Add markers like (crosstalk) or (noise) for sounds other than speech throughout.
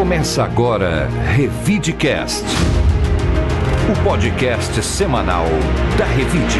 Começa agora Revidecast, o podcast semanal da Revide.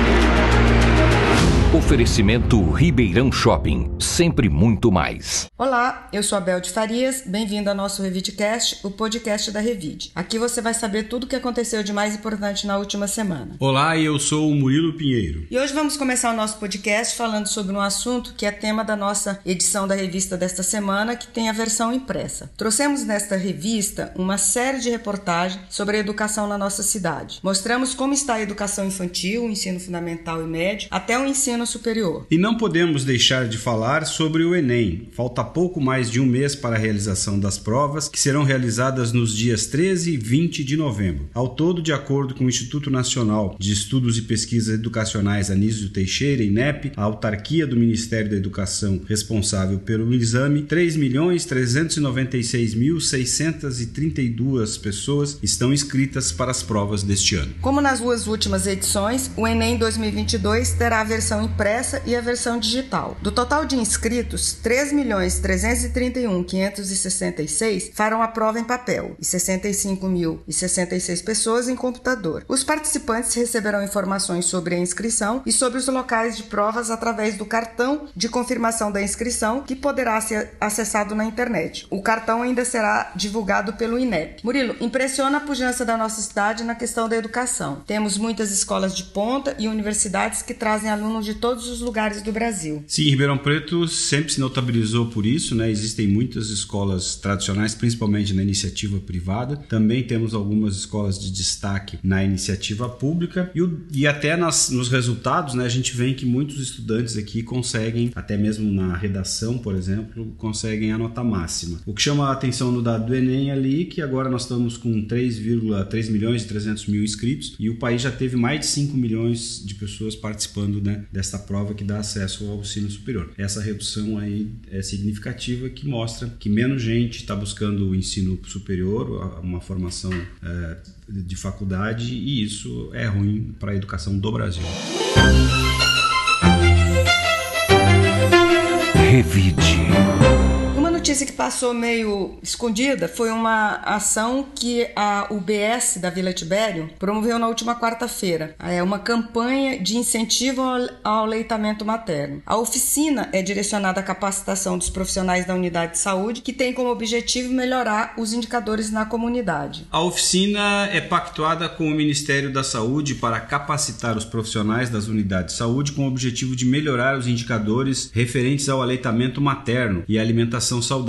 Oferecimento Ribeirão Shopping, sempre muito mais. Olá, eu sou a Bel de Farias, bem-vindo ao nosso Revidecast, o podcast da Revide. Aqui você vai saber tudo o que aconteceu de mais importante na última semana. Olá, eu sou o Murilo Pinheiro. E hoje vamos começar o nosso podcast falando sobre um assunto que é tema da nossa edição da revista desta semana, que tem a versão impressa. Trouxemos nesta revista uma série de reportagens sobre a educação na nossa cidade. Mostramos como está a educação infantil, o ensino fundamental e médio, até o ensino superior. E não podemos deixar de falar sobre o Enem. Falta pouco mais de um mês para a realização das provas, que serão realizadas nos dias 13 e 20 de novembro. Ao todo, de acordo com o Instituto Nacional de Estudos e Pesquisas Educacionais Anísio Teixeira, INEP, a autarquia do Ministério da Educação responsável pelo exame, 3.396.632 pessoas estão inscritas para as provas deste ano. Como nas duas últimas edições, o Enem 2022 terá a versão impressa e a versão digital. Do total de inscritos, 3.331.566 farão a prova em papel e 65.066 pessoas em computador. Os participantes receberão informações sobre a inscrição e sobre os locais de provas através do cartão de confirmação da inscrição, que poderá ser acessado na internet. O cartão ainda será divulgado pelo INEP. Murilo, impressiona a pujança da nossa cidade na questão da educação. Temos muitas escolas de ponta e universidades que trazem alunos de todos os lugares do Brasil. Sim, Ribeirão Preto sempre se notabilizou por isso, né? Existem muitas escolas tradicionais, principalmente na iniciativa privada. Também temos algumas escolas de destaque na iniciativa pública e, o, e até nas, nos resultados, né? A gente vê que muitos estudantes aqui conseguem, até mesmo na redação, por exemplo, conseguem a nota máxima. O que chama a atenção no dado do Enem ali, que agora nós estamos com 3,3 milhões e 300 mil inscritos e o país já teve mais de 5 milhões de pessoas participando né, dessa prova que dá acesso ao ensino superior. Essa redução aí é significativa que mostra que menos gente está buscando o ensino superior, uma formação é, de faculdade e isso é ruim para a educação do Brasil. Revide. Notícia que passou meio escondida foi uma ação que a UBS da Vila Tibério promoveu na última quarta-feira. É uma campanha de incentivo ao aleitamento materno. A oficina é direcionada à capacitação dos profissionais da unidade de saúde, que tem como objetivo melhorar os indicadores na comunidade. A oficina é pactuada com o Ministério da Saúde para capacitar os profissionais das unidades de saúde com o objetivo de melhorar os indicadores referentes ao aleitamento materno e alimentação saudável,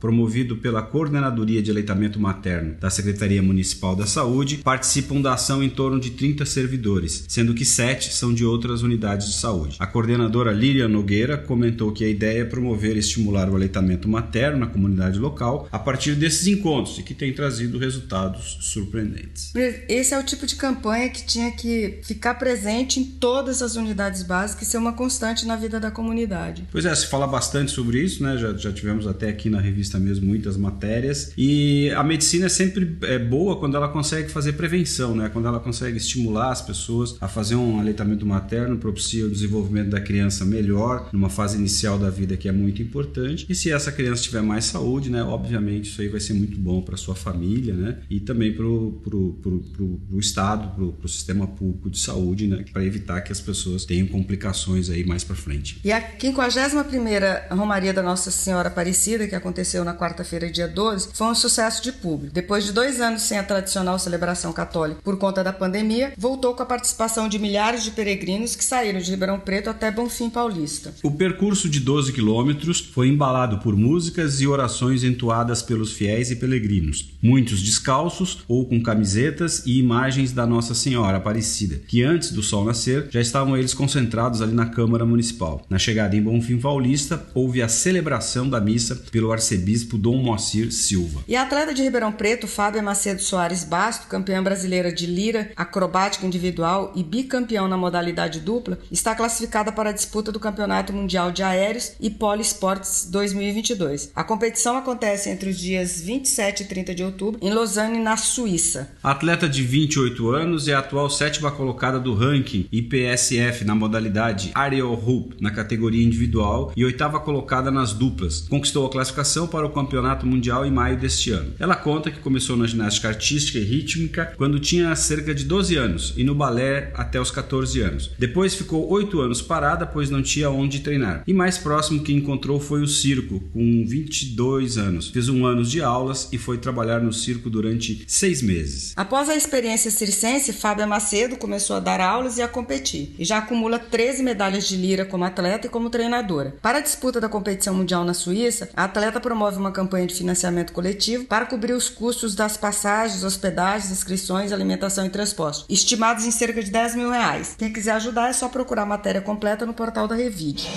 promovido pela Coordenadoria de Aleitamento Materno da Secretaria Municipal da Saúde, participam da ação em torno de 30 servidores, sendo que 7 são de outras unidades de saúde. A coordenadora Líria Nogueira comentou que a ideia é promover e estimular o aleitamento materno na comunidade local a partir desses encontros e que tem trazido resultados surpreendentes. Esse é o tipo de campanha que tinha que ficar presente em todas as unidades básicas e ser uma constante na vida da comunidade. Pois é, se fala bastante sobre isso, né? Já, já tivemos até aqui na revista mesmo muitas matérias. E a medicina é sempre é boa quando ela consegue fazer prevenção, né? Quando ela consegue estimular as pessoas a fazer um aleitamento materno, propicia o desenvolvimento da criança melhor numa fase inicial da vida que é muito importante. E se essa criança tiver mais saúde, né? Obviamente isso aí vai ser muito bom para sua família, né? E também para o Estado, para o sistema público de saúde, né? Para evitar que as pessoas tenham complicações aí mais para frente. E a 51ª Romaria da Nossa Senhora Aparecida, que aconteceu na quarta-feira, dia 12, foi um sucesso de público. Depois de dois anos sem a tradicional celebração católica por conta da pandemia, voltou com a participação de milhares de peregrinos que saíram de Ribeirão Preto até Bonfim Paulista. O percurso de 12 quilômetros foi embalado por músicas e orações entoadas pelos fiéis e peregrinos, muitos descalços ou com camisetas e imagens da Nossa Senhora Aparecida, que antes do sol nascer já estavam eles concentrados ali na Câmara Municipal. Na chegada em Bonfim Paulista, houve a celebração da missa pelo arcebispo Dom Moacir Silva. E a atleta de Ribeirão Preto, Fábia Macedo Soares Basto, campeã brasileira de lira, acrobática individual e bicampeão na modalidade dupla, está classificada para a disputa do Campeonato Mundial de Aéreos e Poliesportes 2022. A competição acontece entre os dias 27 e 30 de outubro em Lausanne, na Suíça. A atleta de 28 anos é a atual sétima colocada do ranking IPSF na modalidade Aerial Hoop na categoria individual e oitava colocada nas duplas. Conquistou a classificação para o Campeonato Mundial em maio deste ano. Ela conta que começou na ginástica artística e rítmica quando tinha cerca de 12 anos e no balé até os 14 anos. Depois ficou 8 anos parada, pois não tinha onde treinar. E mais próximo que encontrou foi o circo, com 22 anos. Fez um ano de aulas e foi trabalhar no circo durante seis meses. Após a experiência circense, Fábia Macedo começou a dar aulas e a competir, e já acumula 13 medalhas de lira como atleta e como treinadora. Para a disputa da competição mundial na Suíça, a atleta promove uma campanha de financiamento coletivo para cobrir os custos das passagens, hospedagens, inscrições, alimentação e transporte, estimados em cerca de 10 mil reais. Quem quiser ajudar é só procurar a matéria completa no portal da Revide.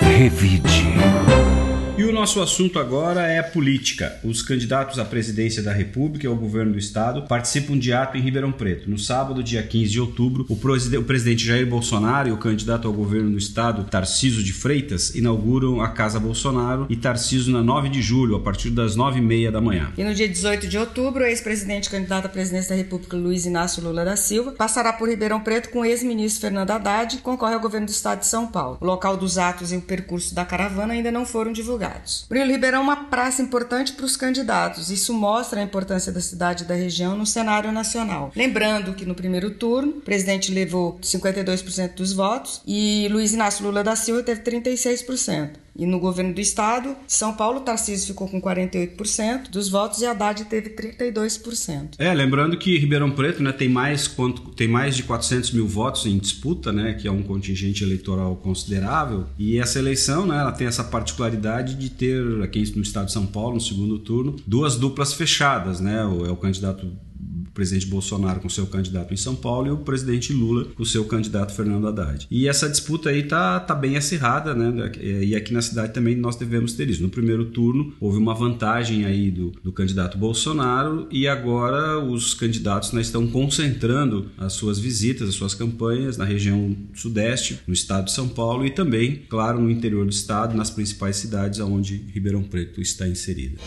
Revide. O nosso assunto agora é política. Os candidatos à presidência da República e ao governo do estado participam de ato em Ribeirão Preto. No sábado, dia 15 de outubro, o, o presidente Jair Bolsonaro e o candidato ao governo do estado, Tarciso de Freitas, inauguram a Casa Bolsonaro e Tarciso na 9 de julho, a partir das 9h30 da manhã. E no dia 18 de outubro, o ex-presidente candidato à presidência da República, Luiz Inácio Lula da Silva, passará por Ribeirão Preto com o ex-ministro Fernando Haddad e concorre ao governo do estado de São Paulo. O local dos atos e o percurso da caravana ainda não foram divulgados divulgados. Murilo Ribeirão é uma praça importante para os candidatos. Isso mostra a importância da cidade e da região no cenário nacional. Lembrando que no primeiro turno, o presidente levou 52% dos votos e Luiz Inácio Lula da Silva teve 36%. E no governo do estado, São Paulo, Tarcísio ficou com 48% dos votos e Haddad teve 32%. É, lembrando que Ribeirão Preto né, tem, mais, quanto, tem mais de 400 mil votos em disputa, né, que é um contingente eleitoral considerável. E essa eleição né, ela tem essa particularidade de ter, aqui no estado de São Paulo, no segundo turno, duas duplas fechadas. Né, é o candidato presidente Bolsonaro com seu candidato em São Paulo e o presidente Lula com seu candidato Fernando Haddad. E essa disputa aí tá, tá bem acirrada, né? E aqui na cidade também nós devemos ter isso. No primeiro turno houve uma vantagem aí do, do candidato Bolsonaro e agora os candidatos né, estão concentrando as suas visitas, as suas campanhas na região sudeste, no estado de São Paulo e também, claro, no interior do estado, nas principais cidades onde Ribeirão Preto está inserida.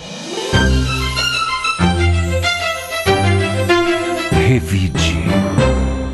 Revide.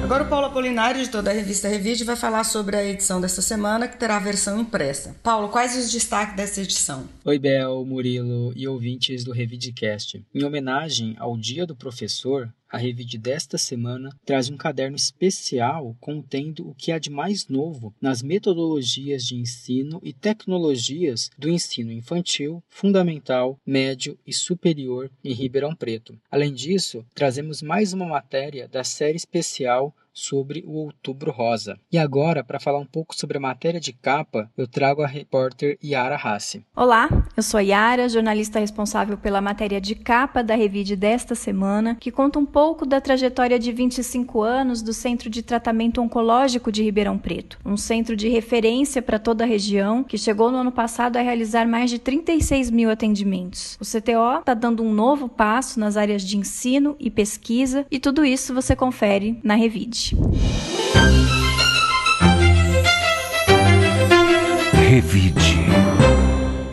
Agora o Paulo Apolinário, editor da revista Revide, vai falar sobre a edição desta semana, que terá a versão impressa. Paulo, quais os destaques dessa edição? Oi, Bel, Murilo e ouvintes do Revidecast. Em homenagem ao Dia do Professor, a Revide desta semana traz um caderno especial contendo o que há de mais novo nas metodologias de ensino e tecnologias do ensino infantil, fundamental, médio e superior em Ribeirão Preto. Além disso, trazemos mais uma matéria da série especial sobre o Outubro Rosa. E agora, para falar um pouco sobre a matéria de capa, eu trago a repórter Yara Hassi. Olá, eu sou Yara, jornalista responsável pela matéria de capa da Revide desta semana, que conta um pouco da trajetória de 25 anos do Centro de Tratamento Oncológico de Ribeirão Preto, um centro de referência para toda a região, que chegou no ano passado a realizar mais de 36 mil atendimentos. O CTO está dando um novo passo nas áreas de ensino e pesquisa, e tudo isso você confere na Revide. Revide.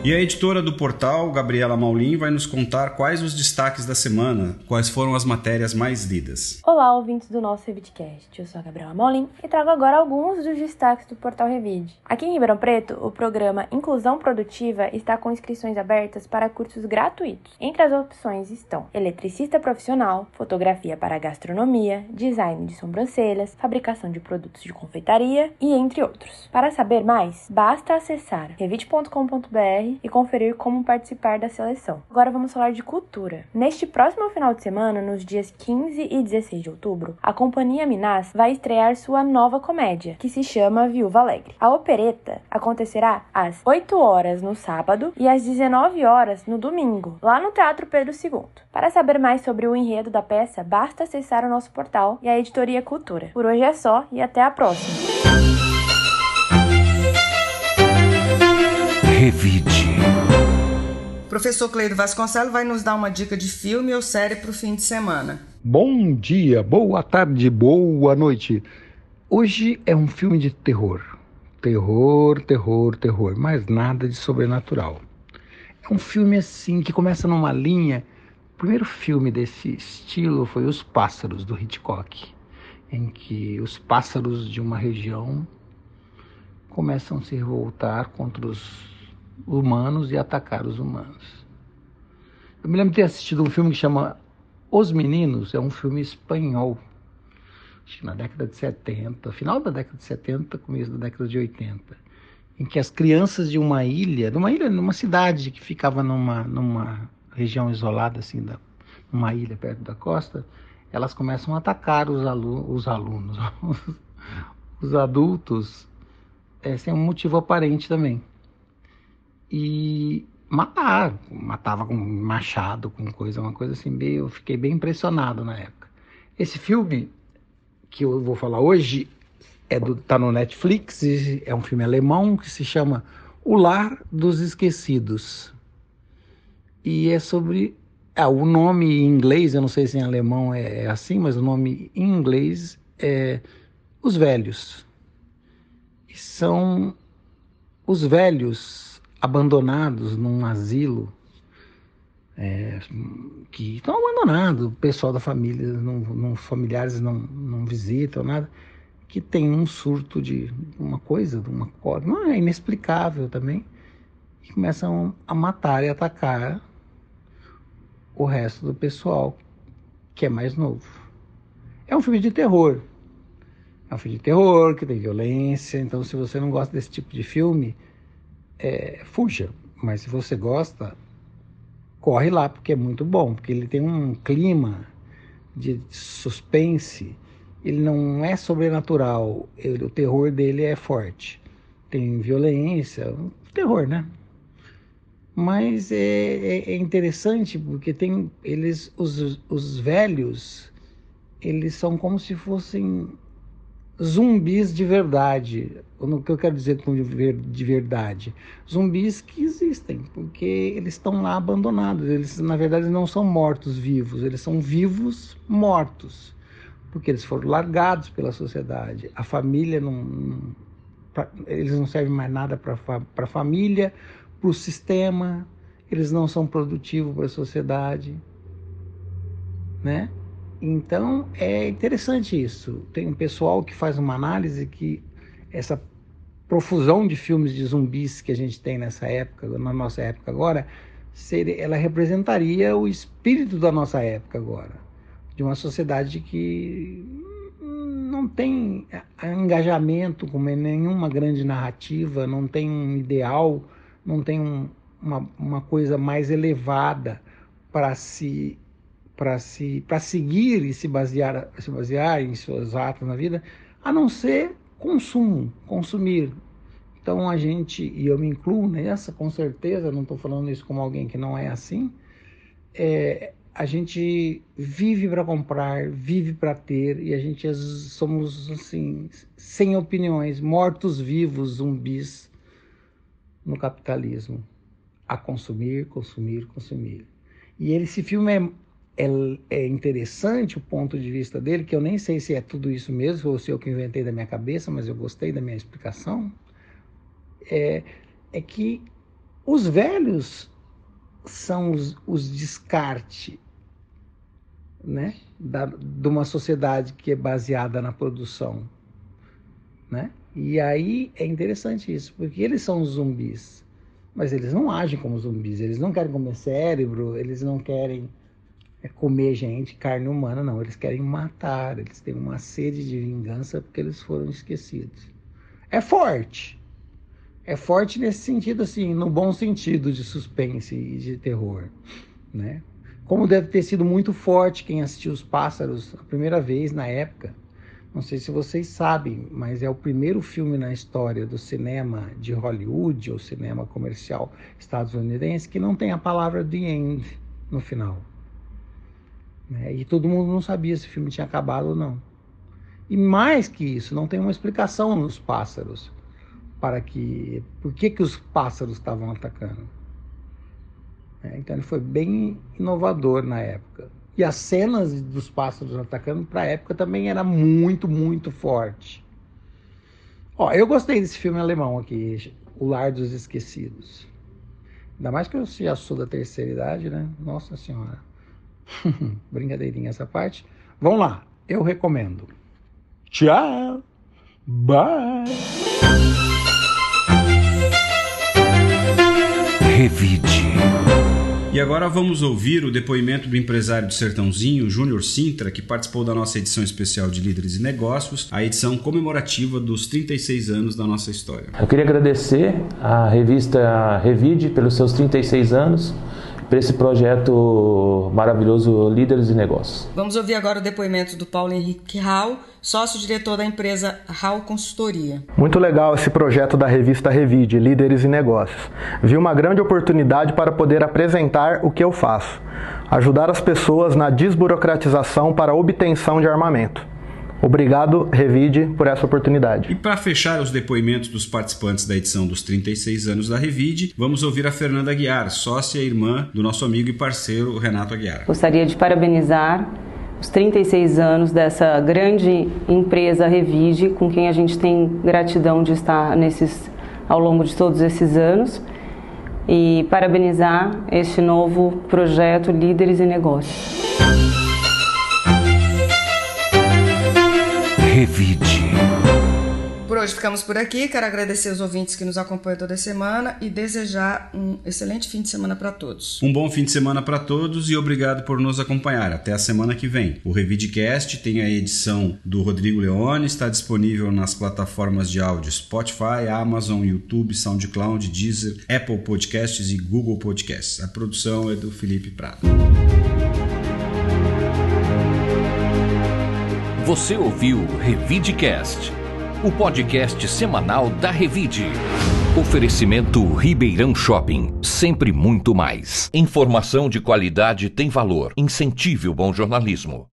E a editora do portal, Gabriela Maulin, vai nos contar quais os destaques da semana, quais foram as matérias mais lidas. Olá, ouvintes do nosso Revidcast. Eu sou a Gabriela Maulin e trago agora alguns dos destaques do portal Revide. Aqui em Ribeirão Preto, o programa Inclusão Produtiva está com inscrições abertas para cursos gratuitos. Entre as opções estão eletricista profissional, fotografia para gastronomia, design de sobrancelhas, fabricação de produtos de confeitaria e entre outros. Para saber mais, basta acessar revide.com.br e conferir como participar da seleção. Agora vamos falar de cultura. Neste próximo final de semana, nos dias 15 e 16 de outubro, a Companhia Minas vai estrear sua nova comédia, que se chama Viúva Alegre. A opereta acontecerá às 8 horas no sábado e às 19 horas no domingo, lá no Teatro Pedro II. Para saber mais sobre o enredo da peça, basta acessar o nosso portal e a editoria Cultura. Por hoje é só e até a próxima. Revide. Professor Cleido Vasconcelos vai nos dar uma dica de filme ou série para o fim de semana. Bom dia, boa tarde, boa noite. Hoje é um filme de terror. Terror, terror, terror, mas nada de sobrenatural. É um filme assim que começa numa linha. O primeiro filme desse estilo foi Os Pássaros, do Hitchcock, em que os pássaros de uma região começam a se revoltar contra os humanos e atacar os humanos. Eu me lembro de ter assistido um filme que chama Os Meninos, é um filme espanhol, acho que na década de 70, final da década de 70, começo da década de 80, em que as crianças de uma ilha, numa ilha, numa cidade que ficava numa, numa região isolada, assim, da, numa ilha perto da costa, elas começam a atacar os, alu os alunos, (laughs) os adultos, é, sem um motivo aparente também. E matar, matava com machado, com coisa, uma coisa assim, bem, eu fiquei bem impressionado na época. Esse filme que eu vou falar hoje é do, tá no Netflix, é um filme alemão que se chama O Lar dos Esquecidos. E é sobre ah, o nome em inglês, eu não sei se em alemão é, é assim, mas o nome em inglês é Os Velhos. E são os velhos abandonados num asilo é, que estão abandonados, o pessoal da família, não, não, familiares não, não visitam, nada, que tem um surto de uma coisa, de uma coisa, é inexplicável também, e começam a matar e atacar o resto do pessoal que é mais novo. É um filme de terror. É um filme de terror, que tem violência, então se você não gosta desse tipo de filme, é, fuja. Mas se você gosta, corre lá, porque é muito bom, porque ele tem um clima de suspense, ele não é sobrenatural, ele, o terror dele é forte. Tem violência, terror, né? Mas é, é, é interessante porque tem eles, os, os velhos, eles são como se fossem zumbis de verdade. O que eu quero dizer com de verdade? Zumbis que existem, porque eles estão lá abandonados. Eles, na verdade, não são mortos vivos, eles são vivos mortos, porque eles foram largados pela sociedade. A família não. eles não servem mais nada para a família, para o sistema, eles não são produtivos para a sociedade. Né? Então é interessante isso. Tem um pessoal que faz uma análise que essa profusão de filmes de zumbis que a gente tem nessa época, na nossa época agora, seria, ela representaria o espírito da nossa época agora, de uma sociedade que não tem engajamento com nenhuma grande narrativa, não tem um ideal, não tem um, uma, uma coisa mais elevada para se para se para seguir e se basear se basear em seus atos na vida, a não ser consumo, consumir. Então a gente e eu me incluo nessa, com certeza, não estou falando isso como alguém que não é assim. É, a gente vive para comprar, vive para ter e a gente somos assim sem opiniões, mortos vivos, zumbis no capitalismo, a consumir, consumir, consumir. E esse filme é é, é, interessante o ponto de vista dele, que eu nem sei se é tudo isso mesmo ou se eu que inventei da minha cabeça, mas eu gostei da minha explicação, é, é que os velhos são os, os descarte né, da, de uma sociedade que é baseada na produção. Né? E aí é interessante isso, porque eles são os zumbis, mas eles não agem como zumbis, eles não querem comer cérebro, eles não querem é comer gente, carne humana, não. Eles querem matar, eles têm uma sede de vingança porque eles foram esquecidos. É forte. É forte nesse sentido, assim, no bom sentido de suspense e de terror, né? Como deve ter sido muito forte quem assistiu Os Pássaros a primeira vez na época. Não sei se vocês sabem, mas é o primeiro filme na história do cinema de Hollywood ou cinema comercial estadunidense que não tem a palavra the end no final. Né? E todo mundo não sabia se o filme tinha acabado ou não. E mais que isso, não tem uma explicação nos pássaros para que por que, que os pássaros estavam atacando. É, então ele foi bem inovador na época. E as cenas dos pássaros atacando para a época também era muito, muito forte. Ó, eu gostei desse filme alemão aqui, O Lar dos Esquecidos. Ainda mais que eu já sou da terceira idade, né? Nossa Senhora. (laughs) Brincadeirinha essa parte. Vão lá, eu recomendo. Tchau! Bye! Revide. E agora vamos ouvir o depoimento do empresário do Sertãozinho, Júnior Sintra, que participou da nossa edição especial de Líderes e Negócios, a edição comemorativa dos 36 anos da nossa história. Eu queria agradecer à revista Revide pelos seus 36 anos para esse projeto maravilhoso Líderes de Negócios. Vamos ouvir agora o depoimento do Paulo Henrique Rau, sócio-diretor da empresa Rau Consultoria. Muito legal esse projeto da revista Revide, Líderes e Negócios. Vi uma grande oportunidade para poder apresentar o que eu faço, ajudar as pessoas na desburocratização para a obtenção de armamento. Obrigado, Revide, por essa oportunidade. E para fechar os depoimentos dos participantes da edição dos 36 anos da Revide, vamos ouvir a Fernanda Aguiar, sócia e irmã do nosso amigo e parceiro Renato Aguiar. Gostaria de parabenizar os 36 anos dessa grande empresa Revide, com quem a gente tem gratidão de estar nesses ao longo de todos esses anos e parabenizar este novo projeto Líderes e Negócios. Revide. Por hoje ficamos por aqui. Quero agradecer os ouvintes que nos acompanham toda semana e desejar um excelente fim de semana para todos. Um bom fim de semana para todos e obrigado por nos acompanhar. Até a semana que vem. O Revidecast tem a edição do Rodrigo Leone, está disponível nas plataformas de áudio Spotify, Amazon, YouTube, SoundCloud, Deezer, Apple Podcasts e Google Podcasts. A produção é do Felipe Prado. Você ouviu Revidecast, o podcast semanal da Revide. Oferecimento Ribeirão Shopping, sempre muito mais. Informação de qualidade tem valor. Incentive o bom jornalismo.